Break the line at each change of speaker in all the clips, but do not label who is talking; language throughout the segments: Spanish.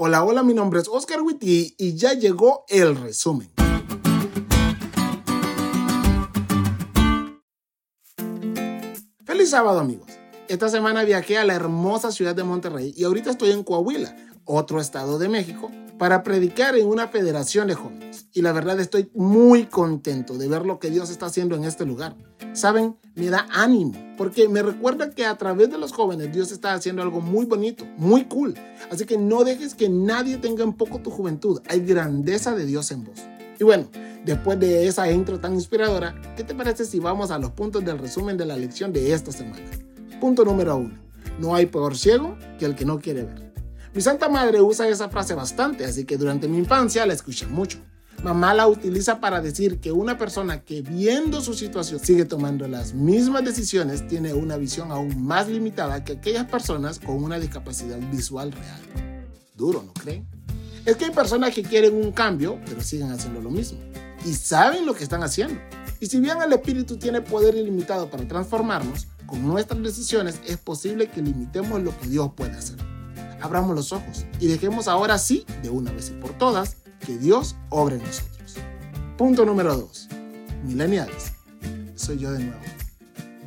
Hola, hola, mi nombre es Oscar Witty y ya llegó el resumen. Feliz sábado amigos. Esta semana viajé a la hermosa ciudad de Monterrey y ahorita estoy en Coahuila, otro estado de México, para predicar en una federación de jóvenes. Y la verdad estoy muy contento de ver lo que Dios está haciendo en este lugar. Saben, me da ánimo, porque me recuerda que a través de los jóvenes Dios está haciendo algo muy bonito, muy cool. Así que no dejes que nadie tenga en poco tu juventud. Hay grandeza de Dios en vos. Y bueno, después de esa intro tan inspiradora, ¿qué te parece si vamos a los puntos del resumen de la lección de esta semana? Punto número uno. No hay peor ciego que el que no quiere ver. Mi santa madre usa esa frase bastante, así que durante mi infancia la escuché mucho. Mamá la utiliza para decir que una persona que viendo su situación sigue tomando las mismas decisiones tiene una visión aún más limitada que aquellas personas con una discapacidad visual real. Duro, ¿no creen? Es que hay personas que quieren un cambio, pero siguen haciendo lo mismo. Y saben lo que están haciendo. Y si bien el espíritu tiene poder ilimitado para transformarnos, con nuestras decisiones es posible que limitemos lo que Dios puede hacer. Abramos los ojos y dejemos ahora sí, de una vez y por todas, que Dios obre en nosotros. Punto número 2. Millennials. Soy yo de nuevo.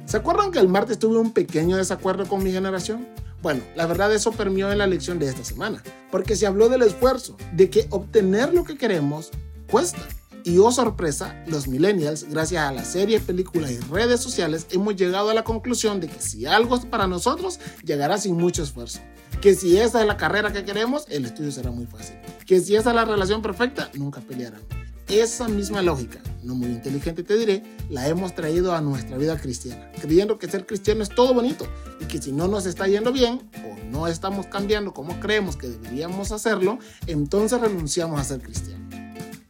¿Se acuerdan que el martes tuve un pequeño desacuerdo con mi generación? Bueno, la verdad eso permeó en la lección de esta semana, porque se habló del esfuerzo, de que obtener lo que queremos cuesta. Y oh sorpresa, los millennials, gracias a las series, películas y redes sociales, hemos llegado a la conclusión de que si algo es para nosotros, llegará sin mucho esfuerzo. Que si esa es la carrera que queremos, el estudio será muy fácil. Que si esa es la relación perfecta, nunca pelearán. Esa misma lógica, no muy inteligente te diré, la hemos traído a nuestra vida cristiana, creyendo que ser cristiano es todo bonito y que si no nos está yendo bien o no estamos cambiando como creemos que deberíamos hacerlo, entonces renunciamos a ser cristianos.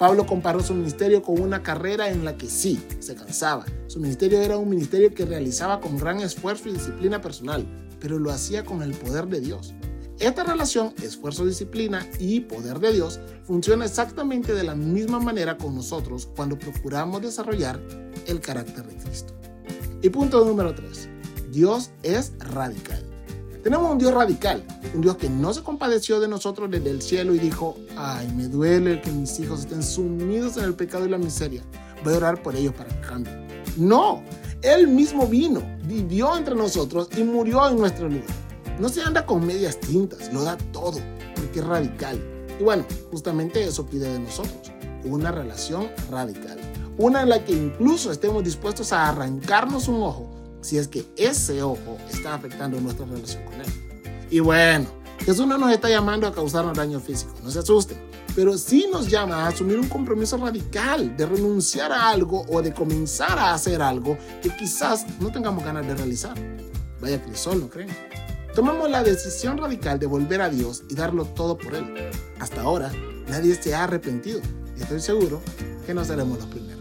Pablo comparó su ministerio con una carrera en la que sí, se cansaba. Su ministerio era un ministerio que realizaba con gran esfuerzo y disciplina personal, pero lo hacía con el poder de Dios. Esta relación, esfuerzo, disciplina y poder de Dios, funciona exactamente de la misma manera con nosotros cuando procuramos desarrollar el carácter de Cristo. Y punto número 3. Dios es radical. Tenemos un Dios radical, un Dios que no se compadeció de nosotros desde el cielo y dijo, ay, me duele que mis hijos estén sumidos en el pecado y la miseria. Voy a orar por ellos para que cambien. No, Él mismo vino, vivió entre nosotros y murió en nuestro lugar. No se anda con medias tintas, lo da todo, porque es radical. Y bueno, justamente eso pide de nosotros, una relación radical. Una en la que incluso estemos dispuestos a arrancarnos un ojo si es que ese ojo está afectando nuestra relación con Él. Y bueno, Jesús no nos está llamando a causarnos daño físico, no se asusten, pero sí nos llama a asumir un compromiso radical de renunciar a algo o de comenzar a hacer algo que quizás no tengamos ganas de realizar. Vaya crisol, ¿no creen? Tomamos la decisión radical de volver a Dios y darlo todo por Él. Hasta ahora, nadie se ha arrepentido y estoy seguro que no seremos los primeros.